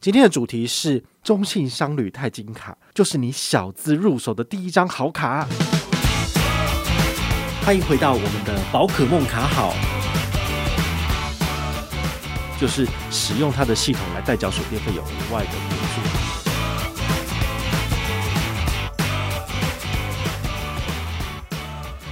今天的主题是中信商旅钛金卡，就是你小资入手的第一张好卡。欢迎回到我们的宝可梦卡好，就是使用它的系统来代缴水电费用额外的补助。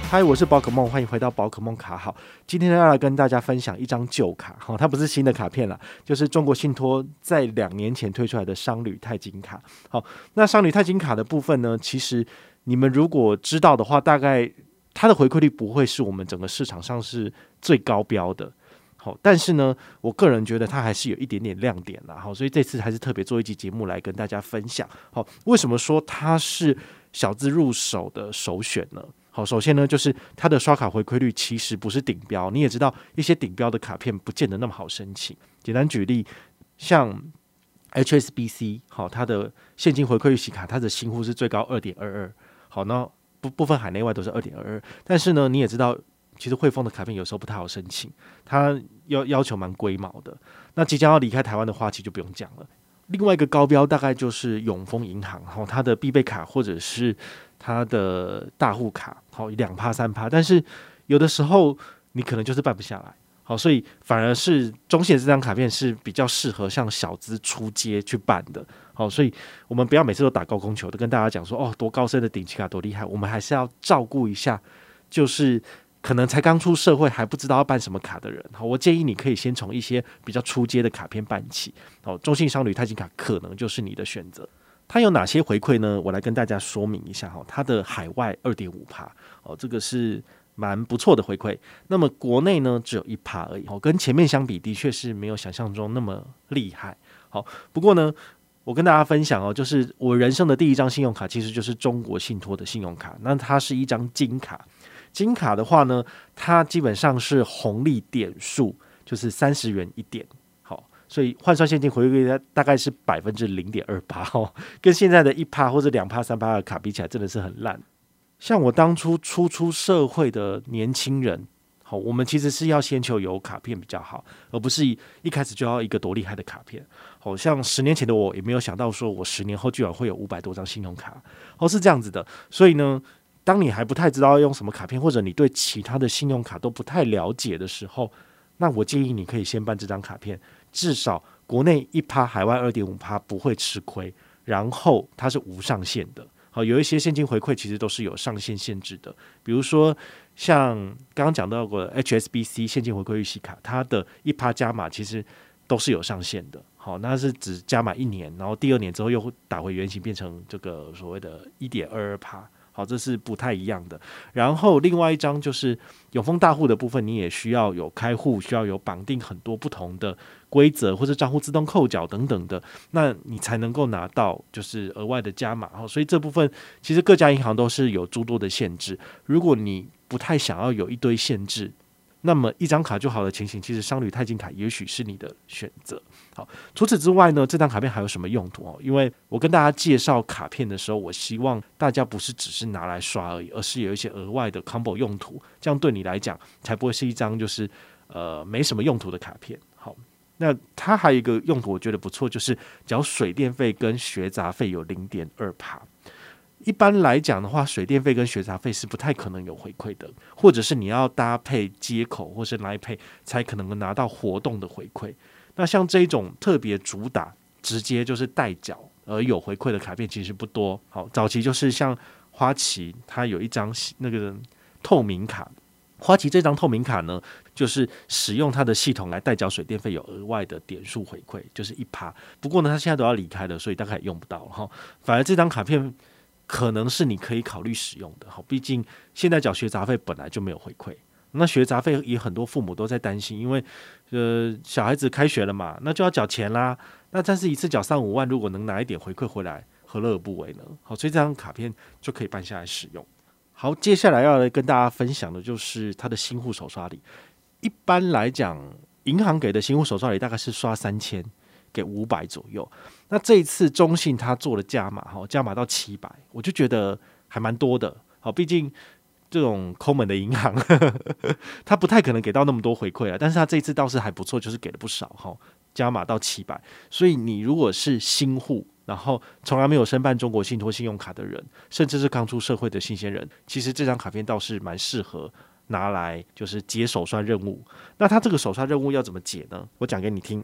嗨，我是宝可梦，欢迎回到宝可梦卡好。今天要来跟大家分享一张旧卡，哈，它不是新的卡片了，就是中国信托在两年前推出来的商旅钛金卡。好，那商旅钛金卡的部分呢，其实你们如果知道的话，大概它的回馈率不会是我们整个市场上是最高标的。好，但是呢，我个人觉得它还是有一点点亮点的。好，所以这次还是特别做一集节目来跟大家分享。好，为什么说它是小资入手的首选呢？好，首先呢，就是它的刷卡回馈率其实不是顶标。你也知道，一些顶标的卡片不见得那么好申请。简单举例，像 HSBC，好，它的现金回馈率洗卡，它的新户是最高二点二二。好，那部部分海内外都是二点二二。但是呢，你也知道，其实汇丰的卡片有时候不太好申请，它要要求蛮龟毛的。那即将要离开台湾的花旗就不用讲了。另外一个高标大概就是永丰银行，好，它的必备卡或者是。它的大户卡好两趴三趴，但是有的时候你可能就是办不下来，好，所以反而是中信这张卡片是比较适合像小资出街去办的，好，所以我们不要每次都打高空球都跟大家讲说哦多高深的顶级卡多厉害，我们还是要照顾一下，就是可能才刚出社会还不知道要办什么卡的人，好，我建议你可以先从一些比较出街的卡片办起，好，中信商旅钛金卡可能就是你的选择。它有哪些回馈呢？我来跟大家说明一下哈。它的海外二点五趴哦，这个是蛮不错的回馈。那么国内呢，只有一趴而已哦，跟前面相比，的确是没有想象中那么厉害。好，不过呢，我跟大家分享哦，就是我人生的第一张信用卡，其实就是中国信托的信用卡。那它是一张金卡，金卡的话呢，它基本上是红利点数，就是三十元一点。好所以换算现金回馈率大概是百分之零点二八哦，跟现在的一趴或者两趴三趴的卡比起来，真的是很烂。像我当初初出社会的年轻人，好，我们其实是要先求有卡片比较好，而不是一开始就要一个多厉害的卡片。好像十年前的我也没有想到，说我十年后居然会有五百多张信用卡，哦，是这样子的。所以呢，当你还不太知道用什么卡片，或者你对其他的信用卡都不太了解的时候，那我建议你可以先办这张卡片。至少国内一趴，海外二点五趴不会吃亏，然后它是无上限的。好，有一些现金回馈其实都是有上限限制的，比如说像刚刚讲到过的 HSBC 现金回馈预习卡，它的一趴加码其实都是有上限的。好，那是只加码一年，然后第二年之后又会打回原形，变成这个所谓的一点二二趴。好，这是不太一样的。然后另外一张就是永丰大户的部分，你也需要有开户，需要有绑定很多不同的规则，或者账户自动扣缴等等的，那你才能够拿到就是额外的加码。好，所以这部分其实各家银行都是有诸多的限制。如果你不太想要有一堆限制，那么一张卡就好的情形，其实商旅钛金卡也许是你的选择。好，除此之外呢，这张卡片还有什么用途哦？因为我跟大家介绍卡片的时候，我希望大家不是只是拿来刷而已，而是有一些额外的 combo 用途，这样对你来讲才不会是一张就是呃没什么用途的卡片。好，那它还有一个用途，我觉得不错，就是缴水电费跟学杂费有零点二趴。一般来讲的话，水电费跟学杂费是不太可能有回馈的，或者是你要搭配接口或是来配才可能拿到活动的回馈。那像这种特别主打直接就是代缴而有回馈的卡片其实不多。好，早期就是像花旗，它有一张那个透明卡，花旗这张透明卡呢，就是使用它的系统来代缴水电费有额外的点数回馈，就是一趴。不过呢，它现在都要离开了，所以大概也用不到了哈。反而这张卡片。可能是你可以考虑使用的，好，毕竟现在缴学杂费本来就没有回馈，那学杂费也很多父母都在担心，因为呃小孩子开学了嘛，那就要缴钱啦，那但是一次缴三五万，如果能拿一点回馈回来，何乐而不为呢？好，所以这张卡片就可以办下来使用。好，接下来要来跟大家分享的就是它的新户手刷礼。一般来讲，银行给的新户手刷礼大概是刷三千。给五百左右，那这一次中信他做了加码，哈，加码到七百，我就觉得还蛮多的，好，毕竟这种抠门的银行，呵呵，他不太可能给到那么多回馈啊，但是他这次倒是还不错，就是给了不少，哈，加码到七百。所以你如果是新户，然后从来没有申办中国信托信用卡的人，甚至是刚出社会的新鲜人，其实这张卡片倒是蛮适合拿来就是解手刷任务。那他这个手刷任务要怎么解呢？我讲给你听。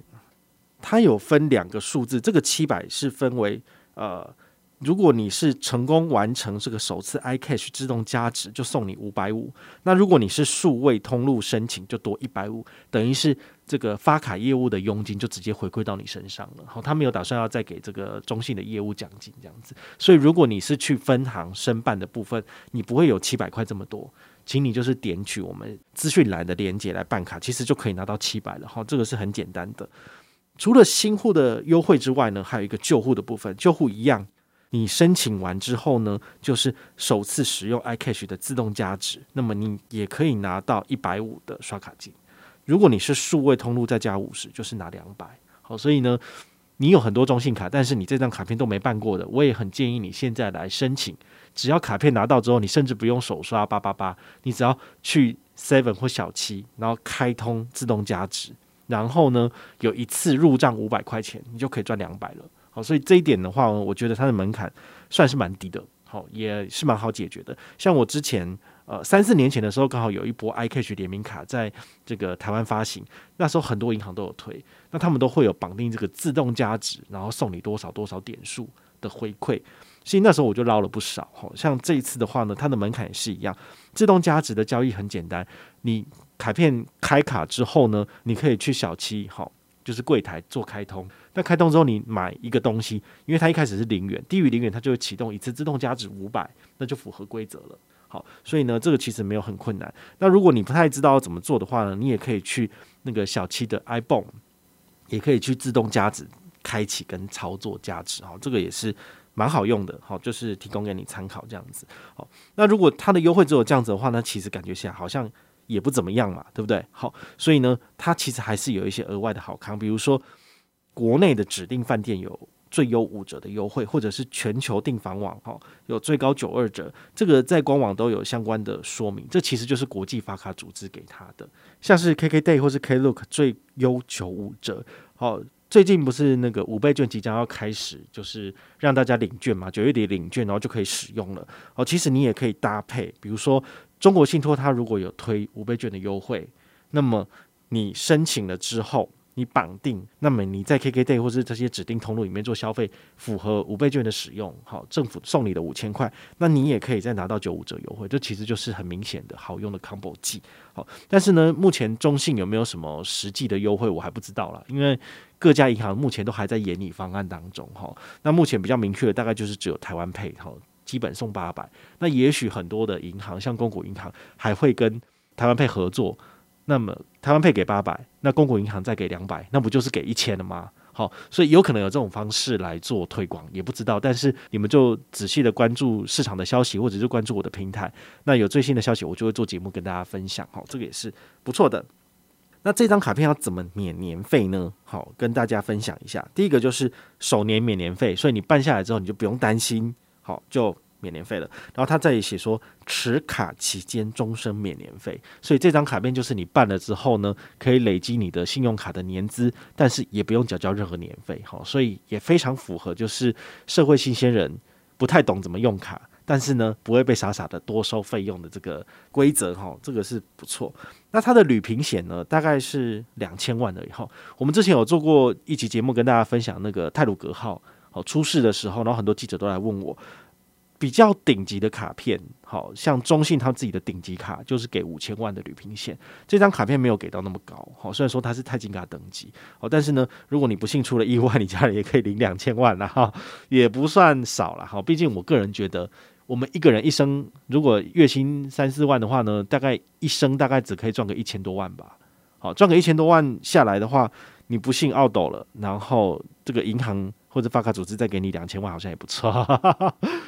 它有分两个数字，这个七百是分为呃。如果你是成功完成这个首次 iCash 自动加值，就送你五百五。那如果你是数位通路申请，就多一百五，等于是这个发卡业务的佣金就直接回馈到你身上了。好，他没有打算要再给这个中信的业务奖金这样子。所以如果你是去分行申办的部分，你不会有七百块这么多，请你就是点取我们资讯栏的链接来办卡，其实就可以拿到七百了。好，这个是很简单的。除了新户的优惠之外呢，还有一个旧户的部分，旧户一样。你申请完之后呢，就是首次使用 iCash 的自动加值，那么你也可以拿到一百五的刷卡金。如果你是数位通路再加五十，就是拿两百。好，所以呢，你有很多中信卡，但是你这张卡片都没办过的，我也很建议你现在来申请。只要卡片拿到之后，你甚至不用手刷八八八，你只要去 Seven 或小七，然后开通自动加值，然后呢，有一次入账五百块钱，你就可以赚两百了。好，所以这一点的话，我觉得它的门槛算是蛮低的，好，也是蛮好解决的。像我之前呃三四年前的时候，刚好有一波 iCash 联名卡在这个台湾发行，那时候很多银行都有推，那他们都会有绑定这个自动加值，然后送你多少多少点数的回馈。所以那时候我就捞了不少。好，像这一次的话呢，它的门槛也是一样，自动加值的交易很简单，你卡片开卡之后呢，你可以去小七，好。就是柜台做开通，那开通之后你买一个东西，因为它一开始是零元，低于零元它就会启动一次自动加值五百，那就符合规则了。好，所以呢，这个其实没有很困难。那如果你不太知道怎么做的话呢，你也可以去那个小七的 ibon，也可以去自动加值开启跟操作加值。好，这个也是蛮好用的。好，就是提供给你参考这样子。好，那如果它的优惠只有这样子的话呢，其实感觉起来好像。也不怎么样嘛，对不对？好，所以呢，它其实还是有一些额外的好康，比如说国内的指定饭店有最优五折的优惠，或者是全球订房网哈有最高九二折，这个在官网都有相关的说明。这其实就是国际发卡组织给他的，像是 KKday 或是 Klook 最优九五折。好，最近不是那个五倍券即将要开始，就是让大家领券嘛，九月底领券，然后就可以使用了。哦，其实你也可以搭配，比如说。中国信托它如果有推五倍券的优惠，那么你申请了之后，你绑定，那么你在 KKday 或是这些指定通路里面做消费，符合五倍券的使用，好，政府送你的五千块，那你也可以再拿到九五折优惠，这其实就是很明显的好用的 combo 技，好，但是呢，目前中信有没有什么实际的优惠，我还不知道啦，因为各家银行目前都还在研拟方案当中，哈，那目前比较明确的大概就是只有台湾配哈。基本送八百，那也许很多的银行，像公股银行还会跟台湾配合作。那么台湾配给八百，那公股银行再给两百，那不就是给一千了吗？好，所以有可能有这种方式来做推广，也不知道。但是你们就仔细的关注市场的消息，或者是关注我的平台。那有最新的消息，我就会做节目跟大家分享。好，这个也是不错的。那这张卡片要怎么免年费呢？好，跟大家分享一下。第一个就是首年免年费，所以你办下来之后，你就不用担心。好，就免年费了。然后他再写说，持卡期间终身免年费。所以这张卡片就是你办了之后呢，可以累积你的信用卡的年资，但是也不用缴交任何年费。好，所以也非常符合就是社会新鲜人不太懂怎么用卡，但是呢不会被傻傻的多收费用的这个规则。哈，这个是不错。那它的旅平险呢，大概是两千万而已。哈，我们之前有做过一期节目跟大家分享那个泰鲁格号。好，出事的时候，然后很多记者都来问我，比较顶级的卡片，好像中信他自己的顶级卡就是给五千万的旅平险，这张卡片没有给到那么高，好，虽然说它是钛金卡等级，好，但是呢，如果你不幸出了意外，你家里也可以领两千万了哈，也不算少了，好，毕竟我个人觉得，我们一个人一生如果月薪三四万的话呢，大概一生大概只可以赚个一千多万吧，好，赚个一千多万下来的话，你不幸懊斗了，然后这个银行。或者发卡组织再给你两千万，好像也不错，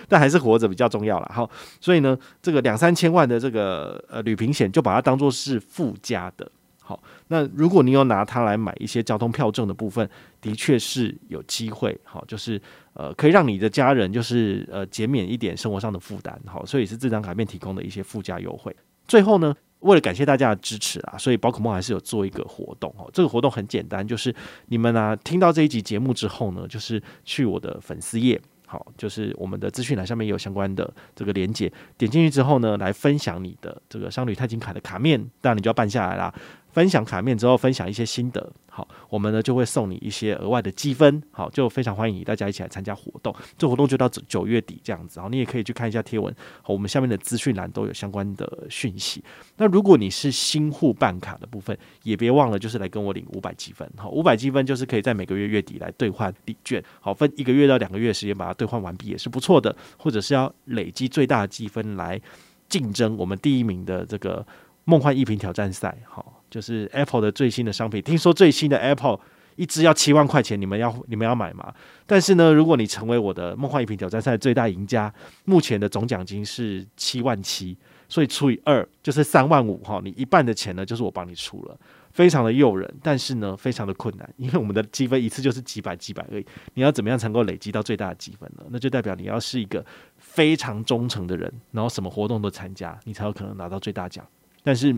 但还是活着比较重要了。好，所以呢，这个两三千万的这个呃旅平险，就把它当做是附加的。好，那如果你有拿它来买一些交通票证的部分，的确是有机会。好，就是呃可以让你的家人就是呃减免一点生活上的负担。好，所以是这张卡片提供的一些附加优惠。最后呢。为了感谢大家的支持啊，所以宝可梦还是有做一个活动哦。这个活动很简单，就是你们啊听到这一集节目之后呢，就是去我的粉丝页，好，就是我们的资讯栏上面有相关的这个连接，点进去之后呢，来分享你的这个商旅钛金卡的卡面，当然你就要办下来啦。分享卡面之后，分享一些心得，好，我们呢就会送你一些额外的积分，好，就非常欢迎大家一起来参加活动。这活动就到九月底这样子，好，你也可以去看一下贴文，好，我们下面的资讯栏都有相关的讯息。那如果你是新户办卡的部分，也别忘了就是来跟我领五百积分，好，五百积分就是可以在每个月月底来兑换礼券，好，分一个月到两个月时间把它兑换完毕也是不错的，或者是要累积最大的积分来竞争我们第一名的这个梦幻一品挑战赛，好。就是 Apple 的最新的商品，听说最新的 Apple 一支要七万块钱，你们要你们要买吗？但是呢，如果你成为我的梦幻一品挑战赛最大赢家，目前的总奖金是七万七，所以除以二就是三万五哈，你一半的钱呢就是我帮你出了，非常的诱人，但是呢非常的困难，因为我们的积分一次就是几百几百而已，你要怎么样才能够累积到最大的积分呢？那就代表你要是一个非常忠诚的人，然后什么活动都参加，你才有可能拿到最大奖，但是。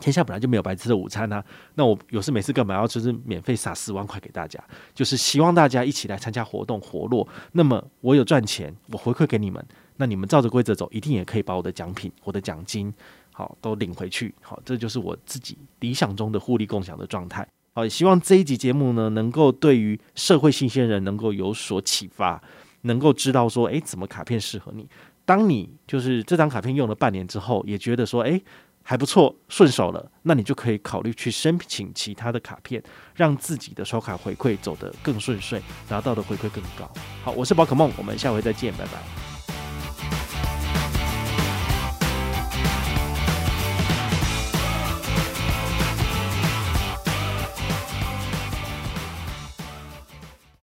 天下本来就没有白吃的午餐啊！那我有事没事干嘛要就是免费撒四万块给大家？就是希望大家一起来参加活动活络。那么我有赚钱，我回馈给你们。那你们照着规则走，一定也可以把我的奖品、我的奖金，好都领回去。好，这就是我自己理想中的互利共享的状态。好，也希望这一集节目呢，能够对于社会新鲜人能够有所启发，能够知道说，诶，怎么卡片适合你？当你就是这张卡片用了半年之后，也觉得说，诶。还不错，顺手了，那你就可以考虑去申请其他的卡片，让自己的刷卡回馈走得更顺遂，拿到的回馈更高。好，我是宝可梦，我们下回再见，拜拜。